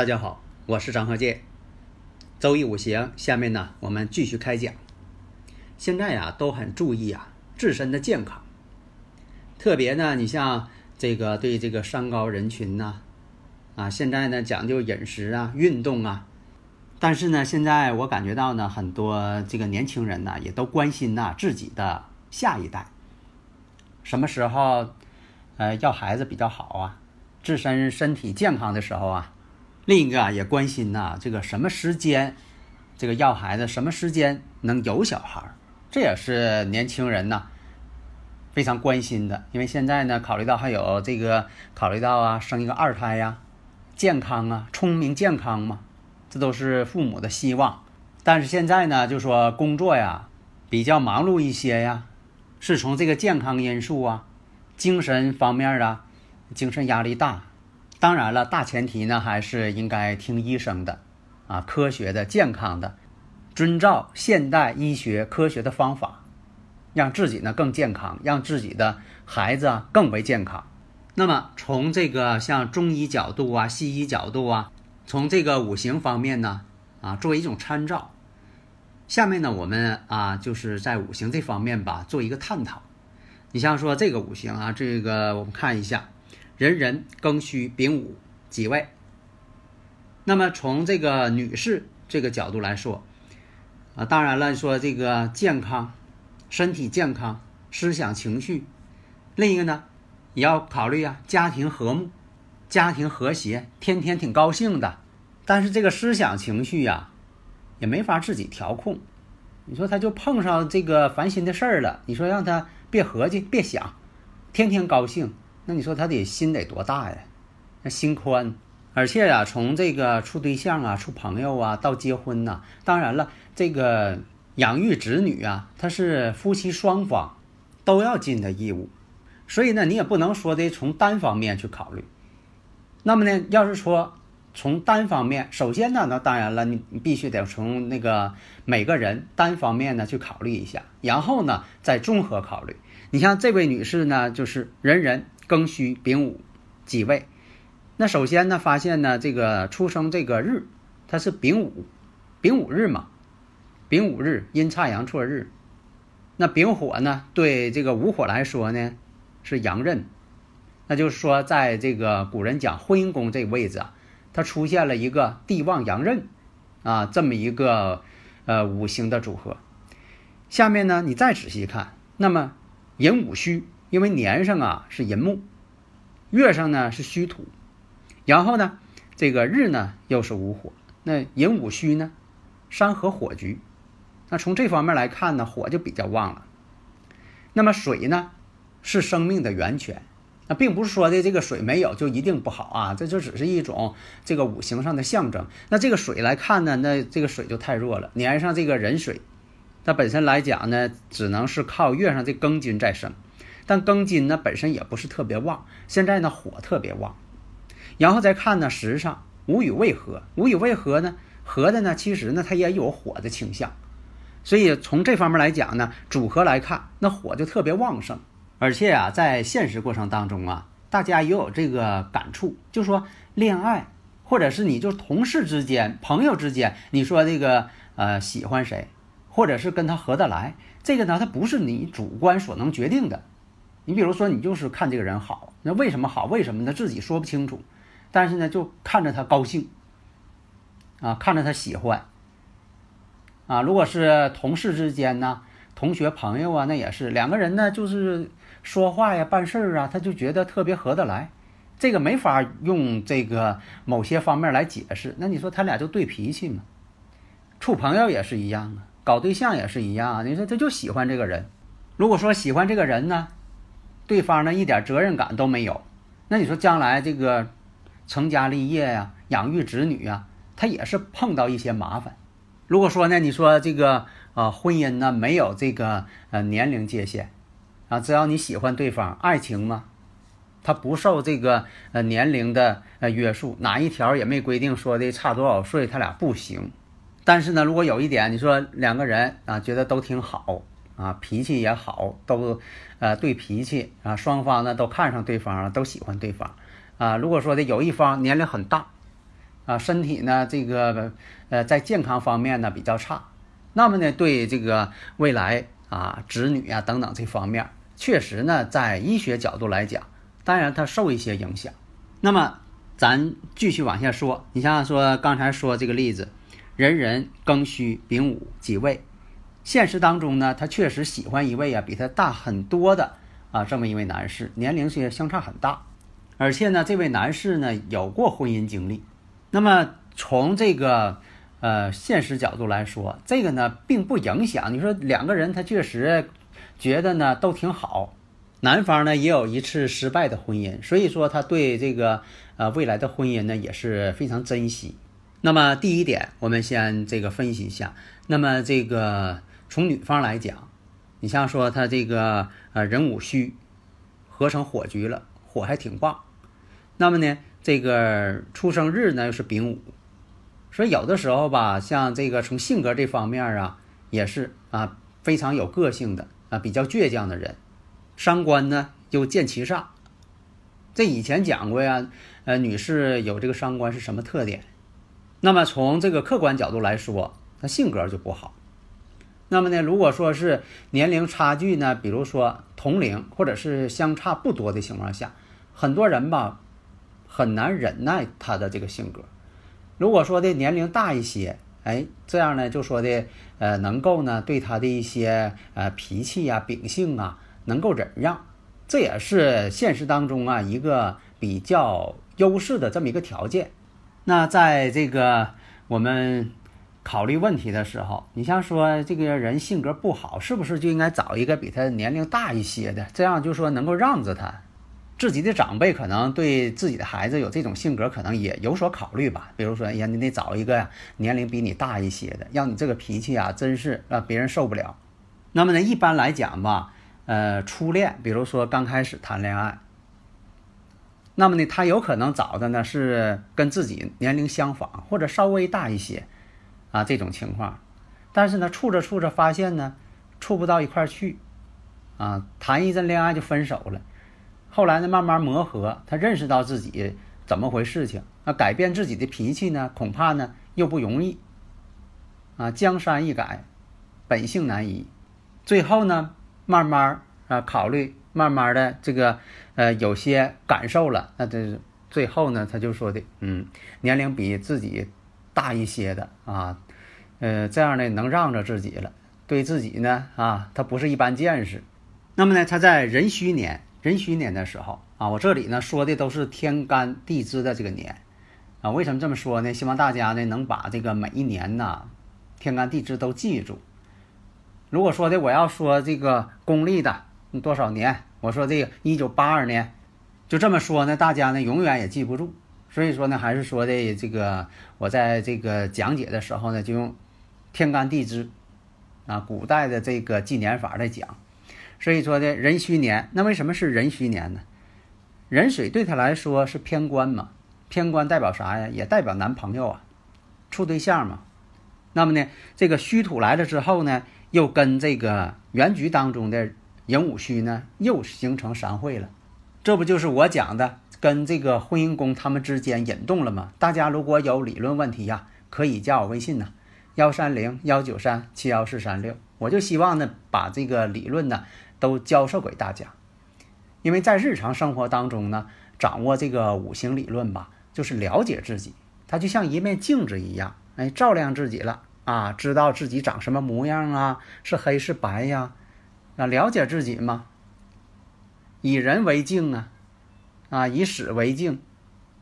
大家好，我是张鹤剑。周易五行，下面呢我们继续开讲。现在呀都很注意啊自身的健康，特别呢你像这个对这个三高人群呐，啊现在呢讲究饮食啊、运动啊，但是呢现在我感觉到呢很多这个年轻人呢也都关心呐自己的下一代，什么时候呃要孩子比较好啊，自身身体健康的时候啊。另一个啊，也关心呐，这个什么时间，这个要孩子什么时间能有小孩儿，这也是年轻人呐非常关心的。因为现在呢，考虑到还有这个考虑到啊，生一个二胎呀，健康啊，聪明健康嘛，这都是父母的希望。但是现在呢，就说工作呀比较忙碌一些呀，是从这个健康因素啊，精神方面啊，精神压力大。当然了，大前提呢还是应该听医生的，啊，科学的、健康的，遵照现代医学科学的方法，让自己呢更健康，让自己的孩子更为健康。那么从这个像中医角度啊、西医角度啊，从这个五行方面呢，啊，作为一种参照。下面呢，我们啊就是在五行这方面吧做一个探讨。你像说这个五行啊，这个我们看一下。人人庚戌丙午己未。那么从这个女士这个角度来说，啊，当然了，说这个健康，身体健康，思想情绪，另一个呢，也要考虑啊，家庭和睦，家庭和谐，天天挺高兴的。但是这个思想情绪呀，也没法自己调控。你说他就碰上这个烦心的事儿了，你说让他别合计，别想，天天高兴。那你说他得心得多大呀？那心宽，而且呀，从这个处对象啊、处朋友啊到结婚呐，当然了，这个养育子女啊，他是夫妻双方都要尽的义务，所以呢，你也不能说的从单方面去考虑。那么呢，要是说从单方面，首先呢，那当然了，你你必须得从那个每个人单方面呢去考虑一下，然后呢再综合考虑。你像这位女士呢，就是人人。庚戌丙午己未，那首先呢，发现呢，这个出生这个日，它是丙午，丙午日嘛，丙午日阴差阳错日，那丙火呢，对这个午火来说呢，是阳刃，那就是说，在这个古人讲婚姻宫这个位置啊，它出现了一个地旺阳刃啊，这么一个呃五行的组合。下面呢，你再仔细看，那么寅午戌。因为年上啊是寅木，月上呢是戌土，然后呢这个日呢又是午火，那寅午戌呢山河火局，那从这方面来看呢火就比较旺了。那么水呢是生命的源泉，那并不是说的这个水没有就一定不好啊，这就只是一种这个五行上的象征。那这个水来看呢，那这个水就太弱了，年上这个壬水，它本身来讲呢只能是靠月上这庚金再生。但庚金呢本身也不是特别旺，现在呢火特别旺，然后再看呢时上无与未合，无与未合呢合的呢其实呢它也有火的倾向，所以从这方面来讲呢组合来看那火就特别旺盛，而且啊在现实过程当中啊大家也有这个感触，就说恋爱或者是你就同事之间、朋友之间，你说这个呃喜欢谁，或者是跟他合得来，这个呢它不是你主观所能决定的。你比如说，你就是看这个人好，那为什么好？为什么呢？自己说不清楚，但是呢，就看着他高兴，啊，看着他喜欢，啊，如果是同事之间呢，同学朋友啊，那也是两个人呢，就是说话呀、办事儿啊，他就觉得特别合得来，这个没法用这个某些方面来解释。那你说他俩就对脾气嘛？处朋友也是一样啊，搞对象也是一样啊，你说他就喜欢这个人。如果说喜欢这个人呢，对方呢一点责任感都没有，那你说将来这个成家立业呀、养育子女呀，他也是碰到一些麻烦。如果说呢，你说这个呃婚姻呢没有这个呃年龄界限啊，只要你喜欢对方，爱情嘛，它不受这个呃年龄的呃约束，哪一条也没规定说的差多少岁他俩不行。但是呢，如果有一点，你说两个人啊，觉得都挺好啊，脾气也好，都呃对脾气啊，双方呢都看上对方了，都喜欢对方啊。如果说的有一方年龄很大啊，身体呢这个呃在健康方面呢比较差，那么呢对这个未来啊子女啊等等这方面，确实呢在医学角度来讲，当然它受一些影响。那么咱继续往下说，你像说刚才说这个例子。人人庚戌丙午己未，现实当中呢，他确实喜欢一位啊比他大很多的啊这么一位男士，年龄是相差很大，而且呢，这位男士呢有过婚姻经历。那么从这个呃现实角度来说，这个呢并不影响。你说两个人他确实觉得呢都挺好，男方呢也有一次失败的婚姻，所以说他对这个呃未来的婚姻呢也是非常珍惜。那么第一点，我们先这个分析一下。那么这个从女方来讲，你像说他这个呃壬午戌合成火局了，火还挺旺。那么呢，这个出生日呢又是丙午，所以有的时候吧，像这个从性格这方面啊，也是啊非常有个性的啊，比较倔强的人。伤官呢又见其煞，这以前讲过呀。呃，女士有这个伤官是什么特点？那么从这个客观角度来说，她性格就不好。那么呢，如果说是年龄差距呢，比如说同龄或者是相差不多的情况下，很多人吧很难忍耐他的这个性格。如果说的年龄大一些，哎，这样呢就说的呃能够呢对他的一些呃脾气呀、秉性啊能够忍让，这也是现实当中啊一个比较优势的这么一个条件。那在这个我们考虑问题的时候，你像说这个人性格不好，是不是就应该找一个比他年龄大一些的？这样就说能够让着他。自己的长辈可能对自己的孩子有这种性格，可能也有所考虑吧。比如说，哎呀，你得找一个呀年龄比你大一些的，让你这个脾气啊，真是让别人受不了。那么呢，一般来讲吧，呃，初恋，比如说刚开始谈恋爱。那么呢，他有可能找的呢是跟自己年龄相仿或者稍微大一些，啊这种情况，但是呢处着处着发现呢处不到一块去，啊谈一阵恋爱就分手了，后来呢慢慢磨合，他认识到自己怎么回事情，啊改变自己的脾气呢恐怕呢又不容易，啊江山易改，本性难移，最后呢慢慢啊考虑。慢慢的，这个呃有些感受了，那这最后呢，他就说的，嗯，年龄比自己大一些的啊，呃，这样呢能让着自己了，对自己呢啊，他不是一般见识。那么呢，他在壬戌年，壬戌年的时候啊，我这里呢说的都是天干地支的这个年啊。为什么这么说呢？希望大家呢能把这个每一年呢天干地支都记住。如果说的我要说这个公历的。多少年？我说这个一九八二年，就这么说呢，大家呢永远也记不住。所以说呢，还是说的这个，我在这个讲解的时候呢，就用天干地支啊，古代的这个纪年法来讲。所以说的壬戌年，那为什么是壬戌年呢？壬水对他来说是偏官嘛，偏官代表啥呀？也代表男朋友啊，处对象嘛。那么呢，这个戌土来了之后呢，又跟这个原局当中的。寅午戌呢，又形成三会了，这不就是我讲的跟这个婚姻宫他们之间引动了吗？大家如果有理论问题呀，可以加我微信呢，幺三零幺九三七幺四三六。我就希望呢，把这个理论呢都教授给大家，因为在日常生活当中呢，掌握这个五行理论吧，就是了解自己，它就像一面镜子一样，哎，照亮自己了啊，知道自己长什么模样啊，是黑是白呀。啊，了解自己吗？以人为镜啊，啊，以史为镜，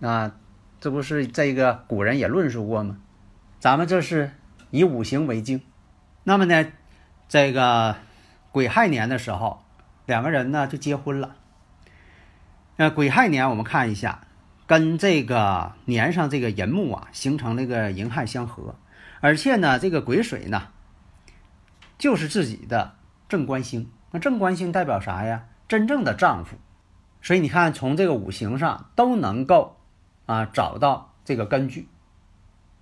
啊，这不是这个古人也论述过吗？咱们这是以五行为镜。那么呢，这个癸亥年的时候，两个人呢就结婚了。呃，癸亥年我们看一下，跟这个年上这个寅木啊形成了一个寅亥相合，而且呢，这个癸水呢就是自己的正官星。那正官星代表啥呀？真正的丈夫。所以你看，从这个五行上都能够啊找到这个根据。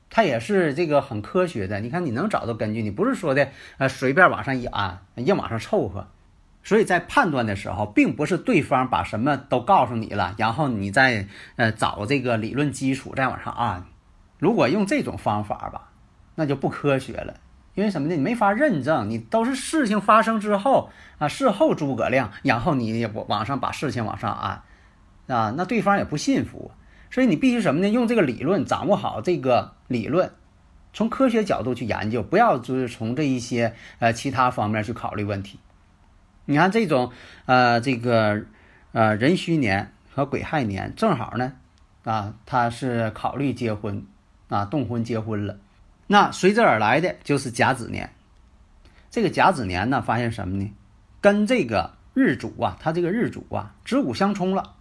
它也是这个很科学的，你看你能找到根据，你不是说的呃随便往上一安，硬往上凑合。所以在判断的时候，并不是对方把什么都告诉你了，然后你再呃找这个理论基础再往上安。如果用这种方法吧，那就不科学了，因为什么呢？你没法认证，你都是事情发生之后啊，事后诸葛亮，然后你也往上把事情往上安啊，那对方也不信服。所以你必须什么呢？用这个理论掌握好这个理论，从科学角度去研究，不要就是从这一些呃其他方面去考虑问题。你看这种呃这个呃壬戌年和癸亥年正好呢啊，他是考虑结婚啊动婚结婚了。那随之而来的就是甲子年。这个甲子年呢，发现什么呢？跟这个日主啊，他这个日主啊子午相冲了。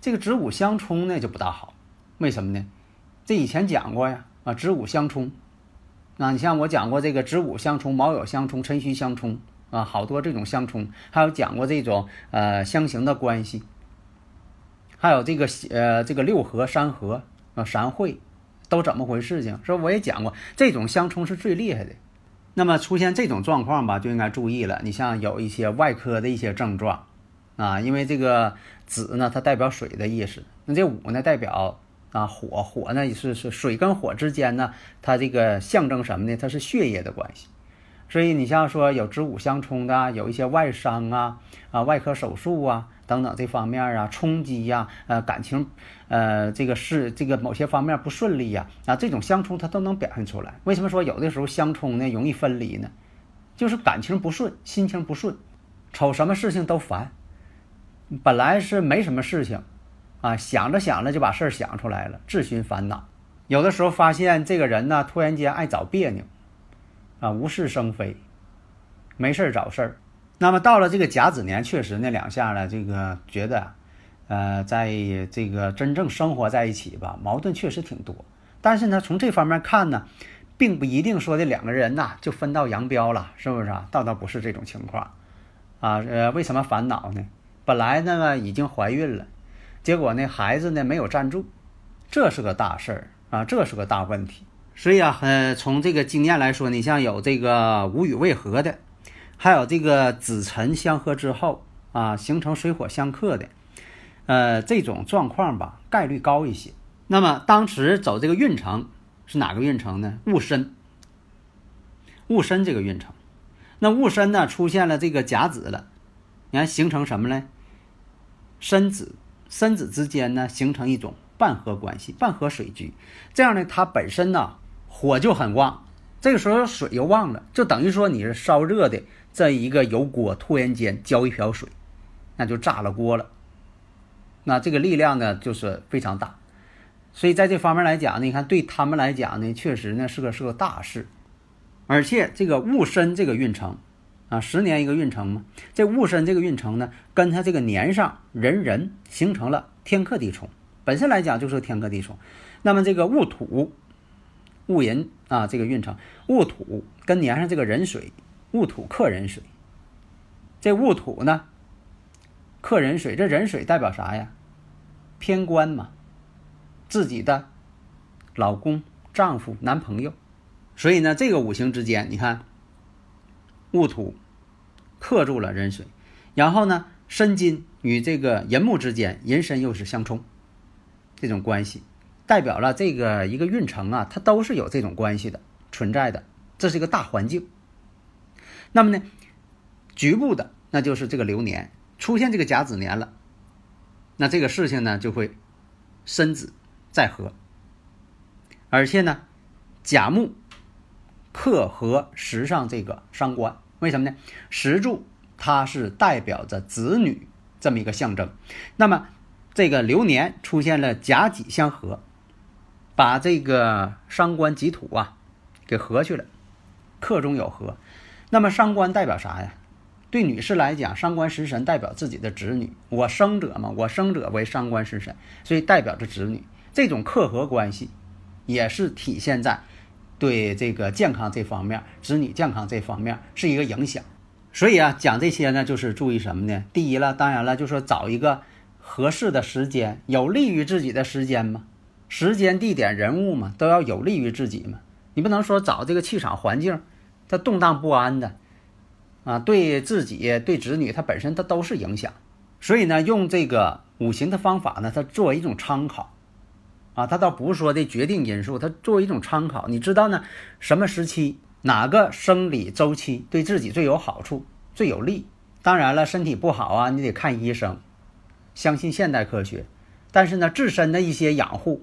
这个子午相冲呢就不大好，为什么呢？这以前讲过呀，啊子午相冲，那你像我讲过这个子午相冲、卯酉相冲、辰戌相冲啊，好多这种相冲，还有讲过这种呃相刑的关系，还有这个呃这个六合、三合啊、三会都怎么回事情？说我也讲过，这种相冲是最厉害的。那么出现这种状况吧，就应该注意了。你像有一些外科的一些症状。啊，因为这个子呢，它代表水的意思。那这午呢，代表啊火，火呢是是水跟火之间呢，它这个象征什么呢？它是血液的关系。所以你像说有子午相冲的，有一些外伤啊啊，外科手术啊等等这方面啊，冲击呀，呃感情，呃这个是这个某些方面不顺利呀啊，这种相冲它都能表现出来。为什么说有的时候相冲呢容易分离呢？就是感情不顺，心情不顺，瞅什么事情都烦。本来是没什么事情，啊，想着想着就把事儿想出来了，自寻烦恼。有的时候发现这个人呢，突然间爱找别扭，啊，无事生非，没事找事儿。那么到了这个甲子年，确实那两下呢，这个觉得，呃，在这个真正生活在一起吧，矛盾确实挺多。但是呢，从这方面看呢，并不一定说这两个人呐就分道扬镳了，是不是啊？倒倒不是这种情况，啊，呃，为什么烦恼呢？本来呢已经怀孕了，结果呢孩子呢没有站住，这是个大事儿啊，这是个大问题。所以啊，呃，从这个经验来说，你像有这个无与未合的，还有这个子辰相合之后啊，形成水火相克的，呃，这种状况吧，概率高一些。那么当时走这个运程是哪个运程呢？戊申，戊申这个运程，那戊申呢出现了这个甲子了，你看形成什么呢？申子、申子之间呢，形成一种半合关系，半合水局。这样呢，它本身呢火就很旺，这个时候水又旺了，就等于说你是烧热的这一个油锅，突然间浇一瓢水，那就炸了锅了。那这个力量呢，就是非常大。所以在这方面来讲呢，你看对他们来讲呢，确实呢是个是个大事，而且这个戊申这个运程。啊，十年一个运程嘛，这戊申这个运程呢，跟他这个年上人人形成了天克地冲，本身来讲就是天克地冲。那么这个戊土、戊寅啊，这个运程，戊土跟年上这个人水，戊土克人水。这戊土呢，克人水，这人水代表啥呀？偏官嘛，自己的老公、丈夫、男朋友。所以呢，这个五行之间，你看。戊土克住了壬水，然后呢，申金与这个寅木之间，寅申又是相冲，这种关系代表了这个一个运程啊，它都是有这种关系的存在的，这是一个大环境。那么呢，局部的那就是这个流年出现这个甲子年了，那这个事情呢就会申子再合，而且呢，甲木。克合时上这个伤官，为什么呢？石柱它是代表着子女这么一个象征。那么这个流年出现了甲己相合，把这个伤官己土啊给合去了。克中有合。那么伤官代表啥呀？对女士来讲，伤官食神代表自己的子女。我生者嘛，我生者为伤官食神，所以代表着子女。这种克合关系，也是体现在对这个健康这方面，子女健康这方面是一个影响。所以啊，讲这些呢，就是注意什么呢？第一了，当然了，就说找一个合适的时间，有利于自己的时间嘛，时间、地点、人物嘛，都要有利于自己嘛。你不能说找这个气场环境，它动荡不安的。啊，对自己、对子女，它本身它都是影响，所以呢，用这个五行的方法呢，它作为一种参考，啊，它倒不是说的决定因素，它作为一种参考。你知道呢，什么时期哪个生理周期对自己最有好处、最有利？当然了，身体不好啊，你得看医生，相信现代科学，但是呢，自身的一些养护